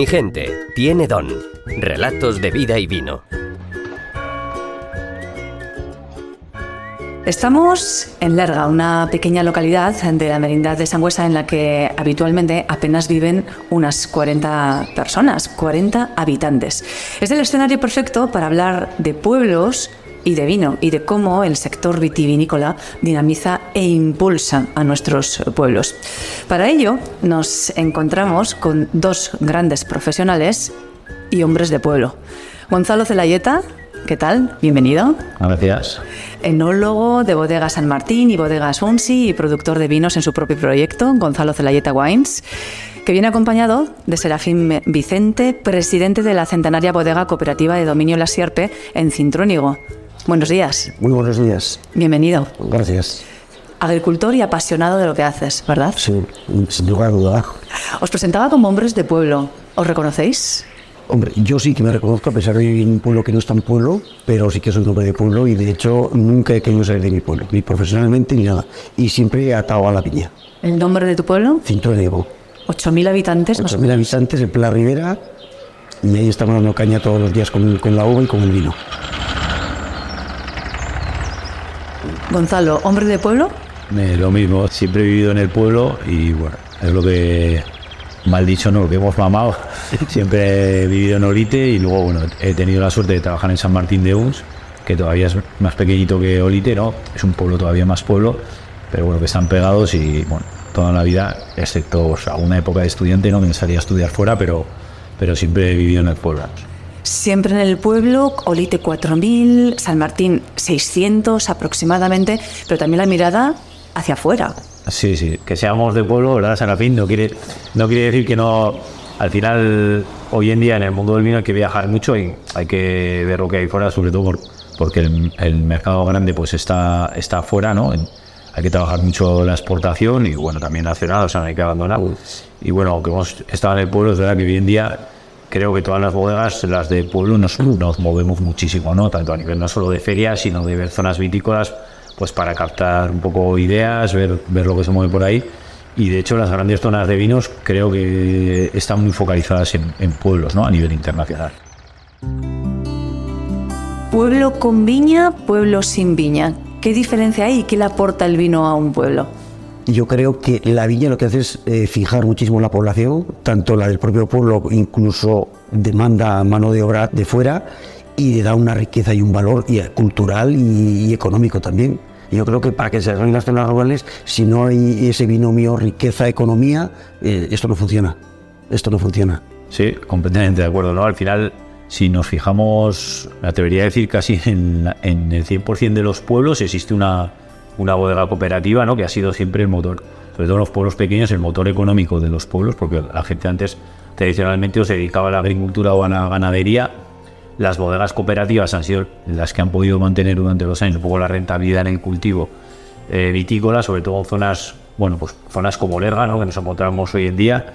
Mi gente tiene don. Relatos de vida y vino. Estamos en Lerga, una pequeña localidad de la merindad de Sangüesa en la que habitualmente apenas viven unas 40 personas, 40 habitantes. Es el escenario perfecto para hablar de pueblos y de vino y de cómo el sector vitivinícola dinamiza e impulsa a nuestros pueblos. Para ello nos encontramos con dos grandes profesionales y hombres de pueblo. Gonzalo Celayeta, ¿qué tal? Bienvenido. Gracias. Enólogo de Bodega San Martín y Bodega Unsi y productor de vinos en su propio proyecto, Gonzalo Celayeta Wines que viene acompañado de Serafín Vicente, presidente de la centenaria bodega cooperativa de dominio La Sierpe en Cintrónigo. Buenos días. Muy buenos días. Bienvenido. Gracias. Agricultor y apasionado de lo que haces, ¿verdad? Sí, sin lugar a duda. Os presentaba como hombres de pueblo. ¿Os reconocéis? Hombre, yo sí que me reconozco, a pesar de vivir en un pueblo que no es tan pueblo, pero sí que soy un hombre de pueblo y de hecho nunca he querido salir de mi pueblo, ni profesionalmente ni nada. Y siempre he atado a la piña. ¿El nombre de tu pueblo? Cinto de Nebo. 8.000 habitantes. 8.000 habitantes en Pla Rivera y ahí estamos dando caña todos los días con, con la uva y con el vino. Gonzalo, hombre de pueblo. Eh, lo mismo, siempre he vivido en el pueblo y bueno, es lo que, mal dicho, no, lo que hemos mamado. siempre he vivido en Olite y luego, bueno, he tenido la suerte de trabajar en San Martín de Uns, que todavía es más pequeñito que Olite, ¿no? Es un pueblo todavía más pueblo, pero bueno, que están pegados y bueno, toda la vida, excepto o sea, una época de estudiante, ¿no? Que me salía a estudiar fuera, pero, pero siempre he vivido en el pueblo. Siempre en el pueblo, Olite 4.000, San Martín 600 aproximadamente, pero también la mirada hacia afuera. Sí, sí, que seamos de pueblo, ¿verdad, Sarapín? No quiere, no quiere decir que no... Al final, hoy en día en el mundo del vino hay que viajar mucho y hay que ver lo que hay fuera, sobre todo porque el, el, mercado grande pues está, está afuera, ¿no? hay que trabajar mucho la exportación y bueno, también nacional, o sea, no hay que abandonar. Y bueno, aunque hemos estado en el pueblo, es verdad que hoy en día creo que todas las bodegas, las de pueblo, nos, nos movemos muchísimo, ¿no? Tanto a nivel no solo de ferias, sino de ver zonas vitícolas, pues para captar un poco ideas, ver, ver lo que se mueve por ahí. Y de hecho las grandes zonas de vinos creo que están muy focalizadas en, en pueblos, ¿no? A nivel internacional. Pueblo con viña, pueblo sin viña. ¿Qué diferencia hay? ¿Qué le aporta el vino a un pueblo? Yo creo que la viña lo que hace es eh, fijar muchísimo la población, tanto la del propio pueblo, incluso demanda mano de obra de fuera y le da una riqueza y un valor y, cultural y, y, económico también. Yo creo que para que se desarrollen las zonas rurales, si no hay ese binomio riqueza-economía, eh, esto no funciona. Esto no funciona. Sí, completamente de acuerdo. ¿no? Al final, si nos fijamos, me atrevería a decir casi en, en el 100% de los pueblos existe una, una bodega cooperativa, ¿no? que ha sido siempre el motor, sobre todo en los pueblos pequeños, el motor económico de los pueblos, porque la gente antes tradicionalmente se dedicaba a la agricultura o a la ganadería. Las bodegas cooperativas han sido las que han podido mantener durante los años un poco la rentabilidad en el cultivo eh, vitícola, sobre todo en zonas, bueno, pues zonas como Lerga, ¿no? que nos encontramos hoy en día,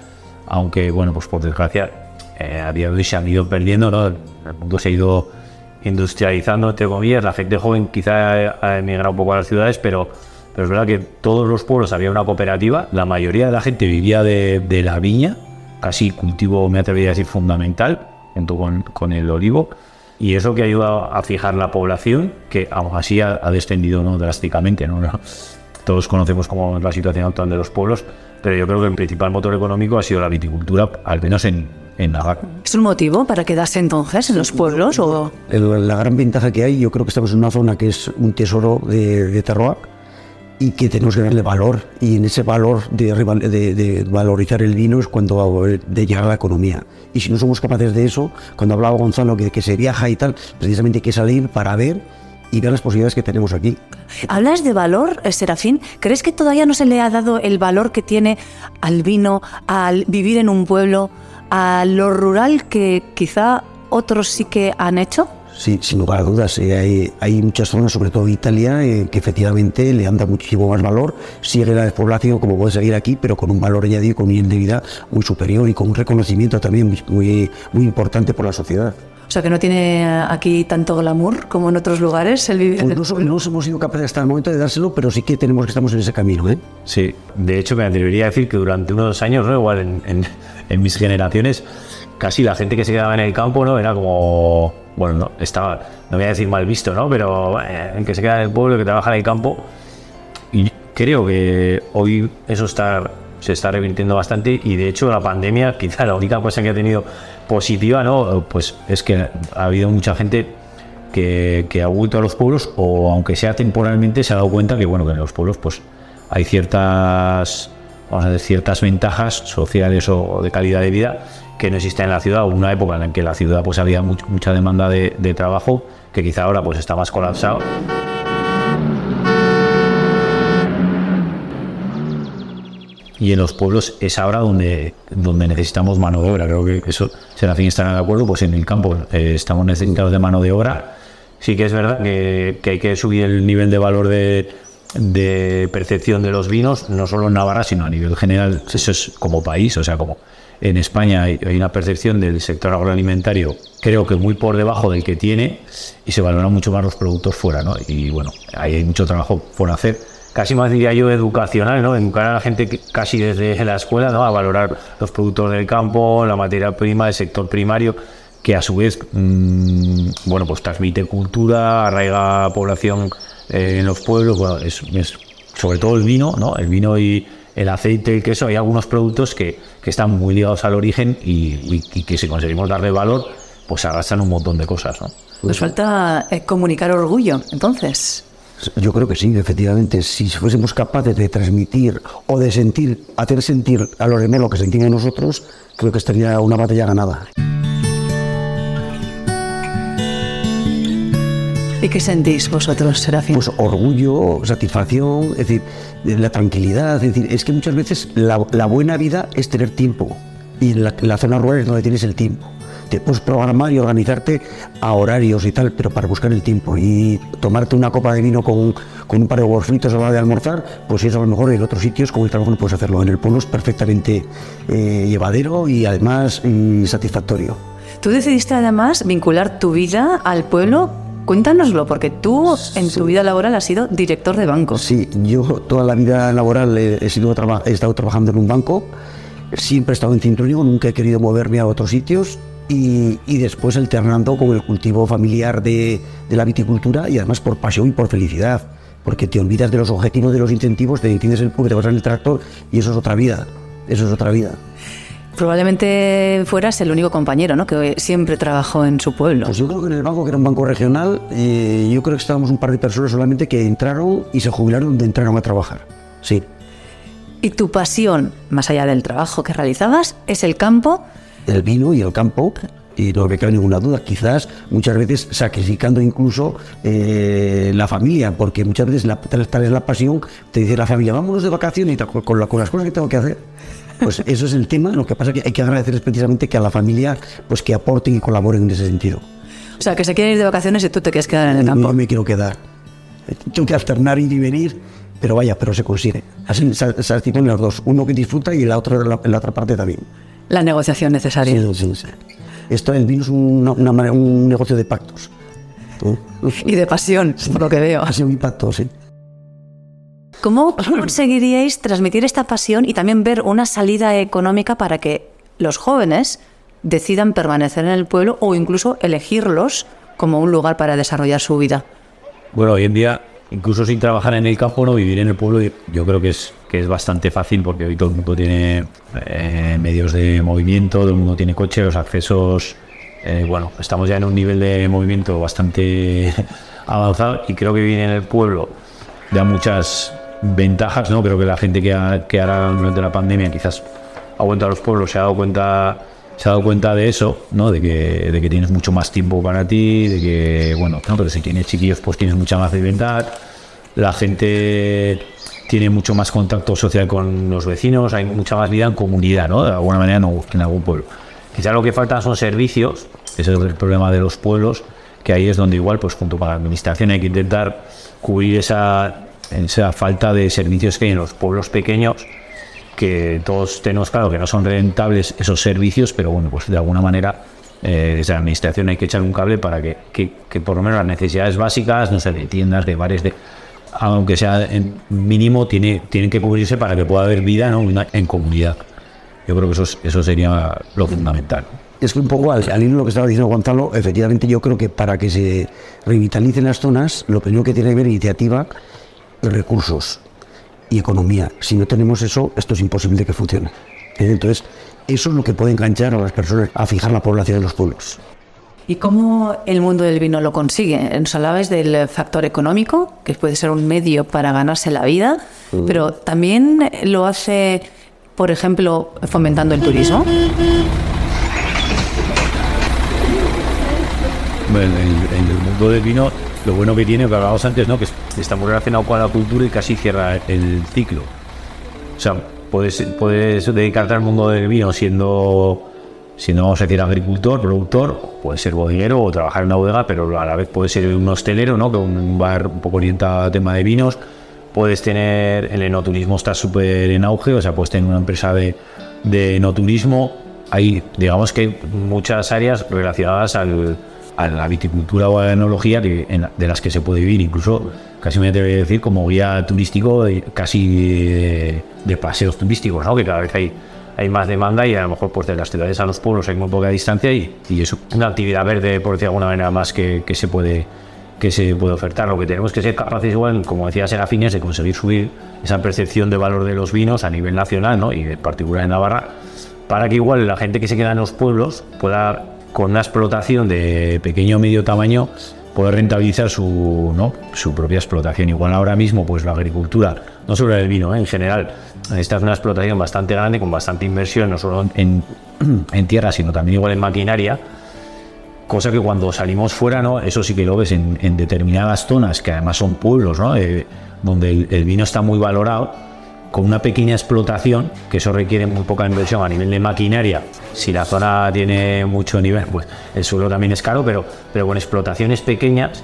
aunque, bueno, pues por desgracia, eh, a día de hoy se han ido perdiendo, ¿no? El mundo se ha ido industrializando, entre comillas, la gente joven quizá ha emigrado un poco a las ciudades, pero, pero es verdad que todos los pueblos había una cooperativa, la mayoría de la gente vivía de, la viña, casi cultivo, me atrevería a decir, fundamental, junto con, con el olivo, y eso que ayuda a fijar la población, que aún así ha, ha descendido ¿no? drásticamente. ¿no? Todos conocemos cómo es la situación actual de los pueblos, pero yo creo que el principal motor económico ha sido la viticultura, al menos en, en Navarra. ¿Es un motivo para quedarse entonces en los pueblos? O? La gran ventaja que hay, yo creo que estamos en una zona que es un tesoro de, de terroir y que tenemos que darle valor. Y en ese valor de, de, de, valorizar el vino es cuando de llegar a la economía. Y si no somos capaces de eso, cuando hablaba Gonzalo que, que se viaja y tal, precisamente hay que salir para ver y ver las posibilidades que tenemos aquí. Hablas de valor, Serafín. ¿Crees que todavía no se le ha dado el valor que tiene al vino, al vivir en un pueblo, a lo rural que quizá otros sí que han hecho? Sí, sin lugar a dudas. Eh, hay, hay, muchas zonas, sobre todo Italia, eh, que efectivamente le han dado muchísimo más valor. Sigue la despoblación como puede seguir aquí, pero con un valor añadido, con un nivel de vida muy superior y con un reconocimiento también muy, muy importante por la sociedad. O sea, que no tiene aquí tanto glamour como en otros lugares el vivir. Pues no, no, hemos sido capaces hasta el momento de dárselo, pero sí que tenemos que estamos en ese camino. ¿eh? Sí, de hecho me atrevería a decir que durante unos años, ¿no? igual en, en, en mis generaciones, casi la gente que se quedaba en el campo, ¿no? Era como, bueno, no, estaba, no voy a decir mal visto, ¿no? Pero el que se queda en el pueblo, que trabaja en el campo. Y creo que hoy eso está, se está revirtiendo bastante y de hecho la pandemia, quizá la única cosa que ha tenido positiva, ¿no? Pues es que ha habido mucha gente que, que ha vuelto a los pueblos o aunque sea temporalmente se ha dado cuenta que, bueno, que en los pueblos pues hay ciertas, vamos a decir, ciertas ventajas sociales o de calidad de vida que no existe en la ciudad, una época en la que la ciudad pues había mucha demanda de, trabajo, que quizá ahora pues está más colapsado. Y en los pueblos es ahora donde, donde necesitamos mano de obra. Creo que eso, Serafín estará de acuerdo, pues en el campo eh, estamos necesitados de mano de obra. Sí que es verdad que, hay que subir el nivel de valor de, de percepción de los vinos, no solo en Navarra, sino a nivel general, eso es como país, o sea, como en España hay, una percepción del sector agroalimentario, creo que muy por debajo del que tiene, y se valoran mucho más los productos fuera, ¿no? Y bueno, ahí hay mucho trabajo por hacer. Casi más diría yo educacional, ¿no? Educar a la gente casi desde la escuela, ¿no? A valorar los productos del campo, la materia prima, del sector primario, que a su vez, mm, bueno, pues transmite cultura, arraiga población eh, en los pueblos, bueno, es, sobre todo el vino, ¿no? El vino y el aceite, el queso, hay algunos productos que, que están muy ligados al origen y, que si conseguimos darle valor, pues arrastran un montón de cosas. ¿no? Nos falta eh, comunicar orgullo, entonces. Yo creo que sí, efectivamente. Si fuésemos capaces de transmitir o de sentir, hacer sentir a los demás lo que sentían nosotros, creo que estaría una batalla ganada. ¿Y qué sentís vosotros, Serafín? Pues orgullo, satisfacción, es decir, la tranquilidad. Es decir, es que muchas veces la, buena vida es tener tiempo. Y en la, zona rural es donde tienes el tiempo. Te puedes programar y organizarte a horarios y tal, pero para buscar el tiempo. Y tomarte una copa de vino con, con un par de huevos fritos a la hora de almorzar, pues eso a lo mejor en otros sitios como el trabajo no puedes hacerlo. En el pueblo es perfectamente eh, llevadero y además mm, satisfactorio. Tú decidiste además vincular tu vida al pueblo Cuéntanoslo, porque tú en tu vida laboral has sido director de banco. Sí, yo toda la vida laboral he, sido he estado trabajando en un banco, siempre he estado en Cinturín, nunca he querido moverme a otros sitios y, después alternando con el cultivo familiar de, de, la viticultura y además por pasión y por felicidad, porque te olvidas de los objetivos, de los incentivos, te tienes el público, te vas en el tractor y eso es otra vida, eso es otra vida. Probablemente fueras el único compañero, ¿no? Que siempre trabajó en su pueblo. Pues yo creo que en el banco, que era un banco regional, eh, yo creo que estábamos un par de personas solamente que entraron y se jubilaron donde entraron a trabajar. Sí. ¿Y tu pasión, más allá del trabajo que realizabas, es el campo? El vino y el campo. Y no me cabe ninguna duda, quizás muchas veces sacrificando incluso eh, la familia, porque muchas veces la, tal es la pasión, te dice la familia, vámonos de vacaciones y con, con las cosas que tengo que hacer pues eso es el tema. Lo que pasa es que hay que agradecer precisamente que a la familia pues que aporten y colaboren en ese sentido. O sea, que se quieren ir de vacaciones y tú te quieres quedar en el campo. No me quiero quedar. Tengo que alternar ir y venir, pero vaya, pero se consigue. Así se articulan los dos. Uno que disfruta y la otra, la, la otra parte también. La negociación necesaria. Sí, sí, sí. Esto, el vino es un negocio de pactos. Y de pasión, por lo que veo. Pasión y pactos, sí. ¿Cómo conseguiríais transmitir esta pasión y también ver una salida económica para que los jóvenes decidan permanecer en el pueblo o incluso elegirlos como un lugar para desarrollar su vida? Bueno, hoy en día, incluso sin trabajar en el campo, no vivir en el pueblo, yo creo que es, que es bastante fácil porque hoy todo el mundo tiene eh, medios de movimiento, todo el mundo tiene coche, los accesos, eh, bueno, estamos ya en un nivel de movimiento bastante avanzado y creo que vivir en el pueblo da muchas ventajas, ¿no? Creo que la gente que, que ahora durante la pandemia quizás ha vuelto a los pueblos se ha dado cuenta se ha dado cuenta de eso, ¿no? De que, de que tienes mucho más tiempo para ti, de que, bueno, no, pero si tienes chiquillos, pues tienes mucha más libertad. La gente tiene mucho más contacto social con los vecinos, hay mucha más vida en comunidad, ¿no? De alguna manera no, en algún pueblo. Quizás lo que falta son servicios, ese es el problema de los pueblos, que ahí es donde igual, pues junto con la administración hay que intentar cubrir esa esa falta de servicios que hay en los pueblos pequeños, que todos tenemos claro que no son rentables esos servicios, pero bueno, pues de alguna manera eh, desde la administración hay que echar un cable para que, que, por lo menos las necesidades básicas, no sé, de tiendas, de bares, de aunque sea en mínimo, tiene, tienen que cubrirse para que pueda haber vida en comunidad. Yo creo que eso, eso sería lo fundamental. Es que un poco al, al hilo de lo que estaba diciendo Gonzalo, efectivamente yo creo que para que se revitalicen las zonas, lo primero que tiene que haber iniciativa, recursos y economía. Si no tenemos eso, esto es imposible de que funcione. ¿Eh? Entonces, eso es lo que puede enganchar a las personas a fijar la población de los pueblos. ¿Y cómo el mundo del vino lo consigue? Nos hablabais del factor económico, que puede ser un medio para ganarse la vida, pero también lo hace, por ejemplo, fomentando el turismo. Bueno, en, en el mundo del vino, lo bueno que tiene, lo que hablábamos antes, ¿no? que es- está muy relacionado con la cultura y casi cierra el ciclo. O sea, puedes, puedes dedicarte al mundo del vino siendo, siendo, vamos a decir, agricultor, productor, puedes ser bodeguero o trabajar en una bodega, pero a la vez puedes ser un hostelero, ¿no? que un bar un poco orientado a tema de vinos. Puedes tener, el enoturismo está súper en auge, o sea, puedes tener una empresa de, de enoturismo. Hay, digamos que hay muchas áreas relacionadas al, a la viticultura o a la enología que, en- de las que se puede vivir, incluso casi me atrevería a decir como guía turístico, de- casi de, de paseos turísticos, ¿no? que cada vez hay, hay más demanda y a lo mejor pues de las ciudades a los pueblos hay muy poca distancia y, y es una actividad verde, por decir de alguna manera, más que, que se puede que se puede ofertar. Lo que tenemos que ser capaces, igual, como decía Serafín, es de conseguir subir esa percepción de valor de los vinos a nivel nacional ¿no? y en particular en Navarra, para que igual la gente que se queda en los pueblos pueda, con una explotación de pequeño o medio tamaño, poder rentabilizar su, ¿no? su propia explotación. Igual ahora mismo, pues la agricultura, no solo el vino, ¿eh? en general, esta es una explotación bastante grande, con bastante inversión, no solo en, en tierra, sino también igual en maquinaria cosa que cuando salimos fuera, ¿no? Eso sí que lo ves en, determinadas zonas, que además son pueblos, ¿no? Eh, donde el vino está muy valorado, con una pequeña explotación, que eso requiere muy poca inversión a nivel de maquinaria. Si la zona tiene mucho nivel, pues el suelo también es caro, pero, pero con explotaciones pequeñas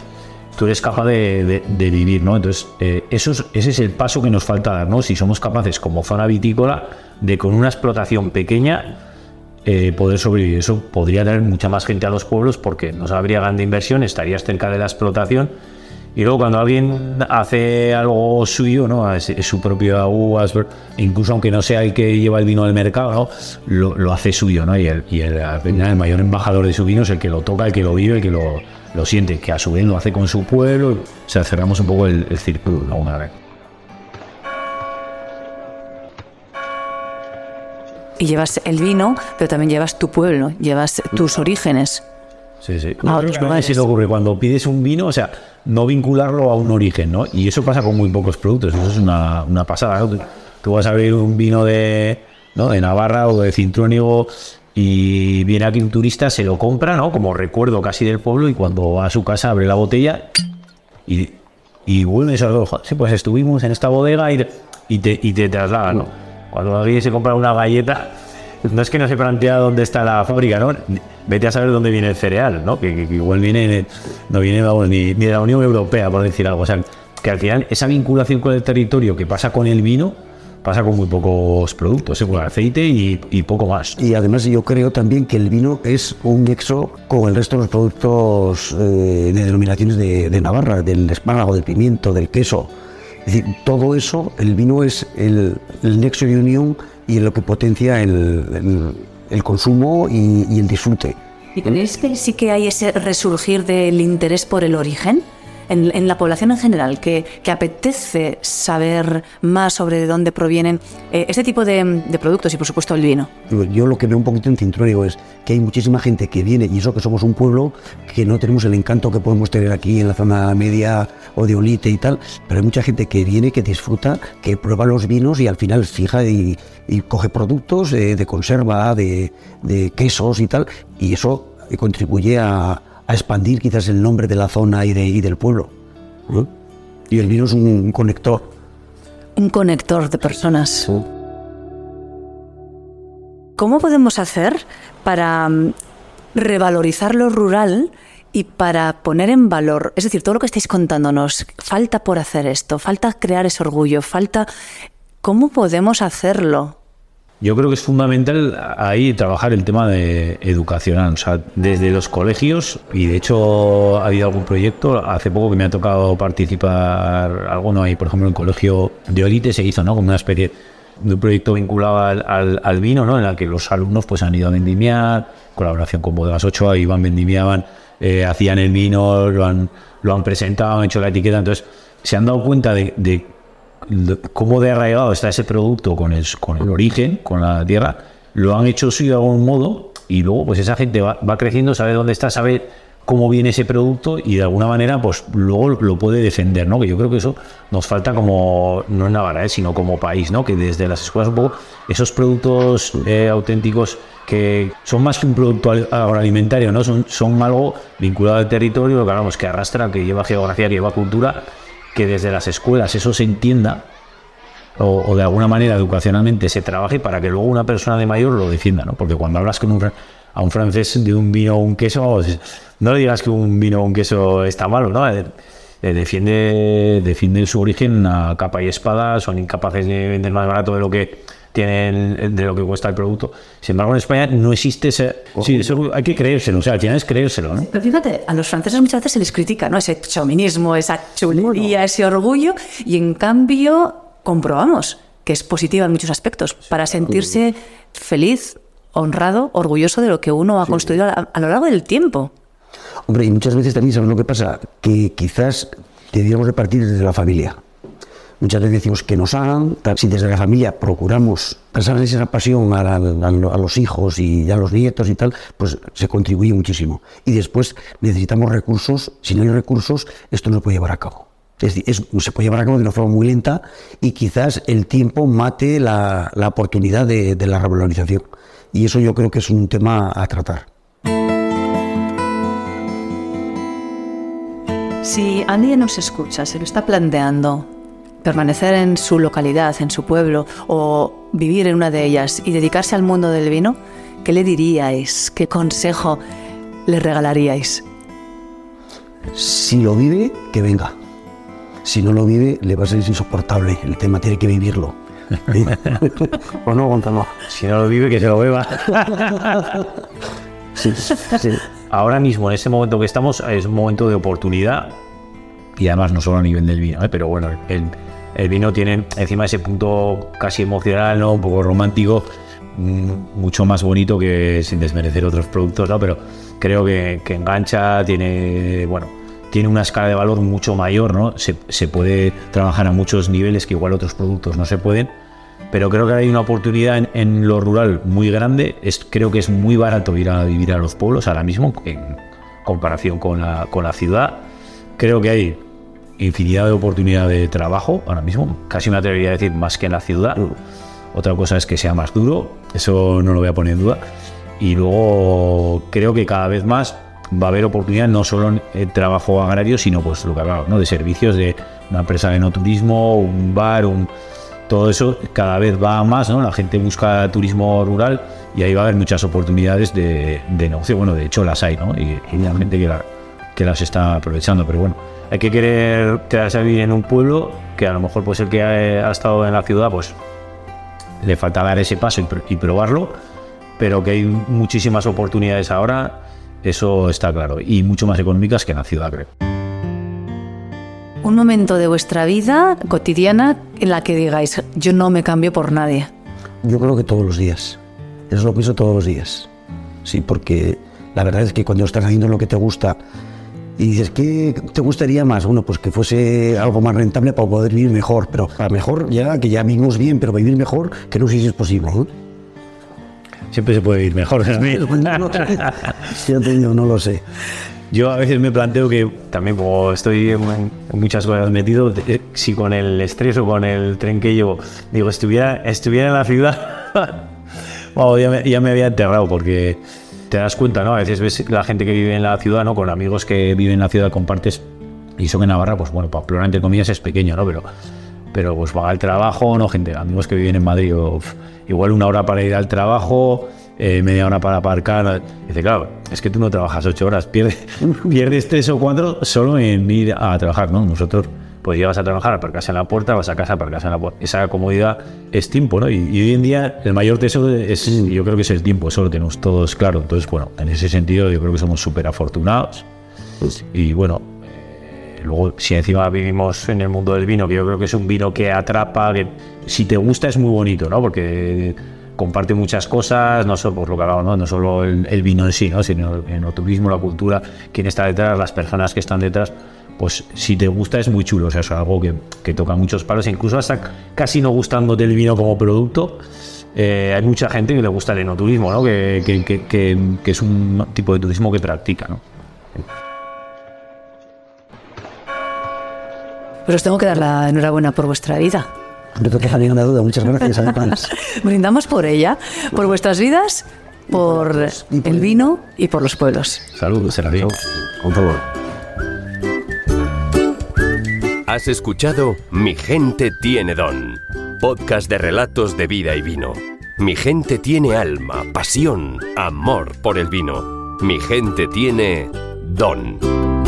tú eres capaz de, de- de vivir, ¿no? Entonces, eh, eso es- ese es el paso que nos falta dar, ¿no? Si somos capaces, como zona vitícola, de con una explotación pequeña eh, poder sobrevivir. Eso podría traer mucha más gente a los pueblos porque no habría grande inversión, estarías cerca de la explotación. Y luego cuando alguien hace algo suyo, ¿no? Es, su propia uvas, incluso aunque no sea el que lleva el vino al mercado, ¿no? lo, lo hace suyo, ¿no? Y, el, y el, mayor embajador de su vino es el que lo toca, el que lo vive, el que lo, lo siente, que a su vez lo hace con su pueblo. O sea, cerramos un poco el, el círculo alguna vez. Y llevas el vino, pero también llevas tu pueblo, llevas tus orígenes. Sí, sí. A Yo creo otros se le ocurre cuando pides un vino, o sea, no vincularlo a un origen, ¿no? Y eso pasa con muy pocos productos, eso es una, una pasada, ¿no? Tú, tú vas a abrir un vino de, ¿no? de Navarra o de Cintrónigo y viene aquí un turista, se lo compra, ¿no? Como recuerdo casi del pueblo y cuando va a su casa abre la botella y, y vuelves a "Joder, sí, pues estuvimos en esta bodega y, te- y te, y te traslada, ¿no? Cuando alguien se compra una galleta, no es que no se plantea dónde está la fábrica, ¿no? Vete a saber dónde viene el cereal, ¿no? Que, igual viene, no viene ni, de la Unión Europea, por decir algo. O sea, que al final esa vinculación con el territorio que pasa con el vino, pasa con muy pocos productos, ¿eh? con aceite y, poco más. Y además yo creo también que el vino es un nexo con el resto de los productos eh, de denominaciones de, Navarra, del espárrago, del pimiento, del queso. Es decir, todo eso, el vino es el, el nexo de unión y lo que potencia el, el- el consumo y, el disfrute. ¿Y creéis que sí que hay ese resurgir del interés por el origen? En, la población en general, que, que apetece saber más sobre de dónde provienen eh, este tipo de, de productos y, por supuesto, el vino. Yo lo que veo un poquito en Cintrónigo es que hay muchísima gente que viene, y eso que somos un pueblo, que no tenemos el encanto que podemos tener aquí en la zona media o de Olite y tal, pero hay mucha gente que viene, que disfruta, que prueba los vinos y al final fija y, coge productos eh, de conserva, de quesos y tal, y eso contribuye a, a expandir quizás el nombre de la zona y, de, y del pueblo. Y el vino es un conector. Un conector de personas. ¿Cómo podemos hacer para mm, revalorizar lo rural y para poner en valor, es decir, todo lo que estáis contándonos, falta por hacer esto, falta crear ese orgullo, falta... ¿Cómo podemos hacerlo? Yo creo que es fundamental ahí trabajar el tema de educacional, o sea, desde los colegios, y de hecho ha habido algún proyecto, hace poco que me ha tocado participar alguno ahí, por ejemplo, en el colegio de Olite se hizo, ¿no? Como una especie de un proyecto vinculado al, al, vino, ¿no? En el que los alumnos pues han ido a vendimiar, colaboración con Bodegas 8, iban, vendimiaban, eh, hacían el vino, lo han, lo han presentado, han hecho la etiqueta, entonces se han dado cuenta de, de, cómo de arraigado está ese producto con el, con el origen, con la tierra, lo han hecho suyo de algún modo y luego pues esa gente va, va creciendo, sabe dónde está, sabe cómo viene ese producto y de alguna manera pues luego lo puede defender, ¿no? Que yo creo que eso nos falta como, no en Navarra, ¿eh? sino como país, ¿no? Que desde las escuelas un poco esos productos eh, auténticos que son más que un producto agroalimentario, ¿no? Son, son algo vinculado al territorio, que hablamos, que arrastra, que lleva geografía, que lleva cultura, que desde las escuelas eso se entienda o, de alguna manera educacionalmente se trabaje para que luego una persona de mayor lo defienda, ¿no? Porque cuando hablas con un a un francés de un vino o un queso, no le digas que un vino o un queso está malo, ¿no? Eh, eh, defiende, defiende su origen a capa y espada, son incapaces de vender más barato de lo que tienen de lo que cuesta el producto. Sin embargo, en España no existe ese... Sí, eso hay que creérselo, o sea, tienes que creérselo, ¿no? Pero fíjate, a los franceses muchas veces se les critica, ¿no? Ese chauvinismo, esa chulería, ese orgullo, y en cambio comprobamos que es positiva en muchos aspectos, para sentirse feliz, honrado, orgulloso de lo que uno ha construido a, a, lo largo del tiempo. Hombre, y muchas veces también, ¿sabes lo que pasa? Que quizás debiéramos repartir desde la familia. Muchas veces decimos que nos hagan, si desde la familia procuramos pasar esa pasión a, la, a, los hijos y a los nietos y tal, pues se contribuye muchísimo. Y después necesitamos recursos, si no hay recursos, esto no se puede llevar a cabo. Es se puede llevar a cabo de una forma muy lenta y quizás el tiempo mate la, oportunidad de, la revalorización. Y eso yo creo que es un tema a tratar. Si alguien nos escucha, se lo está planteando, permanecer en su localidad, en su pueblo, o vivir en una de ellas y dedicarse al mundo del vino, ¿qué le diríais? ¿Qué consejo le regalaríais? Si lo vive, que venga. Si no lo vive, le va a ser insoportable. El tema tiene que vivirlo. ¿O no, Gonzalo? Si no lo vive, que se lo beba. sí, sí. Ahora mismo, en ese momento que estamos, es un momento de oportunidad. Y además, no solo a nivel del vino, ¿eh? pero bueno, el, el, vino tiene encima ese punto casi emocional, ¿no? un poco romántico, mm, mucho más bonito que sin desmerecer otros productos, ¿no? pero creo que, engancha, tiene, bueno, tiene una escala de valor mucho mayor, ¿no? Se, puede trabajar a muchos niveles que igual otros productos no se pueden, pero creo que hay una oportunidad en, en lo rural muy grande. Es, creo que es muy barato ir a vivir a los pueblos ahora mismo en comparación con la, con la ciudad. Creo que hay infinidad de oportunidades de trabajo ahora mismo, casi me atrevería a decir más que en la ciudad. Otra cosa es que sea más duro, eso no lo voy a poner en duda. Y luego creo que cada vez más va a haber oportunidad no solo en el trabajo agrario, sino pues lo que hablaba, ¿no? de servicios de una empresa de no turismo, un bar, un todo eso cada vez va más, ¿no? La gente busca turismo rural y ahí va a haber muchas oportunidades de, de negocio. Bueno, de hecho las hay, ¿no? Y, y la gente que, la, que, las está aprovechando. Pero bueno, hay que querer quedarse a vivir en un pueblo que a lo mejor pues el que ha, ha estado en la ciudad, pues le falta dar ese paso y, y probarlo, pero que hay muchísimas oportunidades ahora eso está claro. Y mucho más económicas que en la ciudad, creo. Un momento de vuestra vida cotidiana en la que digáis, yo no me cambio por nadie. Yo creo que todos los días. Eso lo pienso todos los días. Sí, porque la verdad es que cuando estás haciendo lo que te gusta y dices, ¿qué te gustaría más? Bueno, pues que fuese algo más rentable para poder vivir mejor. Pero a mejor ya, que ya vivimos bien, pero vivir mejor, que no sé si es posible. ¿eh? Siempre se puede vivir mejor. no, yo te digo, no lo sé. Yo a veces me planteo que también como estoy en, muchas cosas metido, si con el estrés o con el tren que llevo, digo, estuviera, estuviera en la ciudad, ya, me, ya, me, había enterrado porque te das cuenta, ¿no? A veces ves la gente que vive en la ciudad, ¿no? Con amigos que viven en la ciudad compartes y son en Navarra, pues bueno, Pamplona entre comillas es pequeño, ¿no? Pero, pero pues va al trabajo, ¿no? Gente, amigos que viven en Madrid, igual una hora para ir al trabajo, eh, media hora para aparcar. Dice, claro, es que tú no trabajas ocho horas, pierdes, pierdes tres o cuatro solo en ir a trabajar, ¿no? Nosotros, pues llevas a trabajar, aparcas en la puerta, vas a casa, aparcas en la puerta. Esa comodidad es tiempo, ¿no? Y, y hoy en día el mayor tesoro es, yo creo que es el tiempo, eso lo tenemos todos claro. Entonces, bueno, en ese sentido yo creo que somos súper afortunados. Y bueno, luego, si encima vivimos en el mundo del vino, que yo creo que es un vino que atrapa, que si te gusta es muy bonito, ¿no? Porque comparte muchas cosas, no solo por lo que hablamos, ¿no? no solo el, vino en sí, ¿no? sino el turismo, la cultura, quién está detrás, las personas que están detrás. Pues si te gusta es muy chulo, o sea, es algo que, que toca muchos palos, incluso hasta casi no gustándote el vino como producto, eh, hay mucha gente que le gusta el enoturismo, ¿no? Que, que, que, es un tipo de turismo que practica. ¿no? Pues os tengo que dar la enhorabuena por vuestra vida. No te queda ninguna duda, muchas gracias además. Brindamos por ella, por vuestras vidas, por el vino y por los pueblos. Saludos, Serafín. Con favor. Has escuchado Mi gente tiene don, podcast de relatos de vida y vino. Mi gente tiene alma, pasión, amor por el vino. Mi gente tiene don.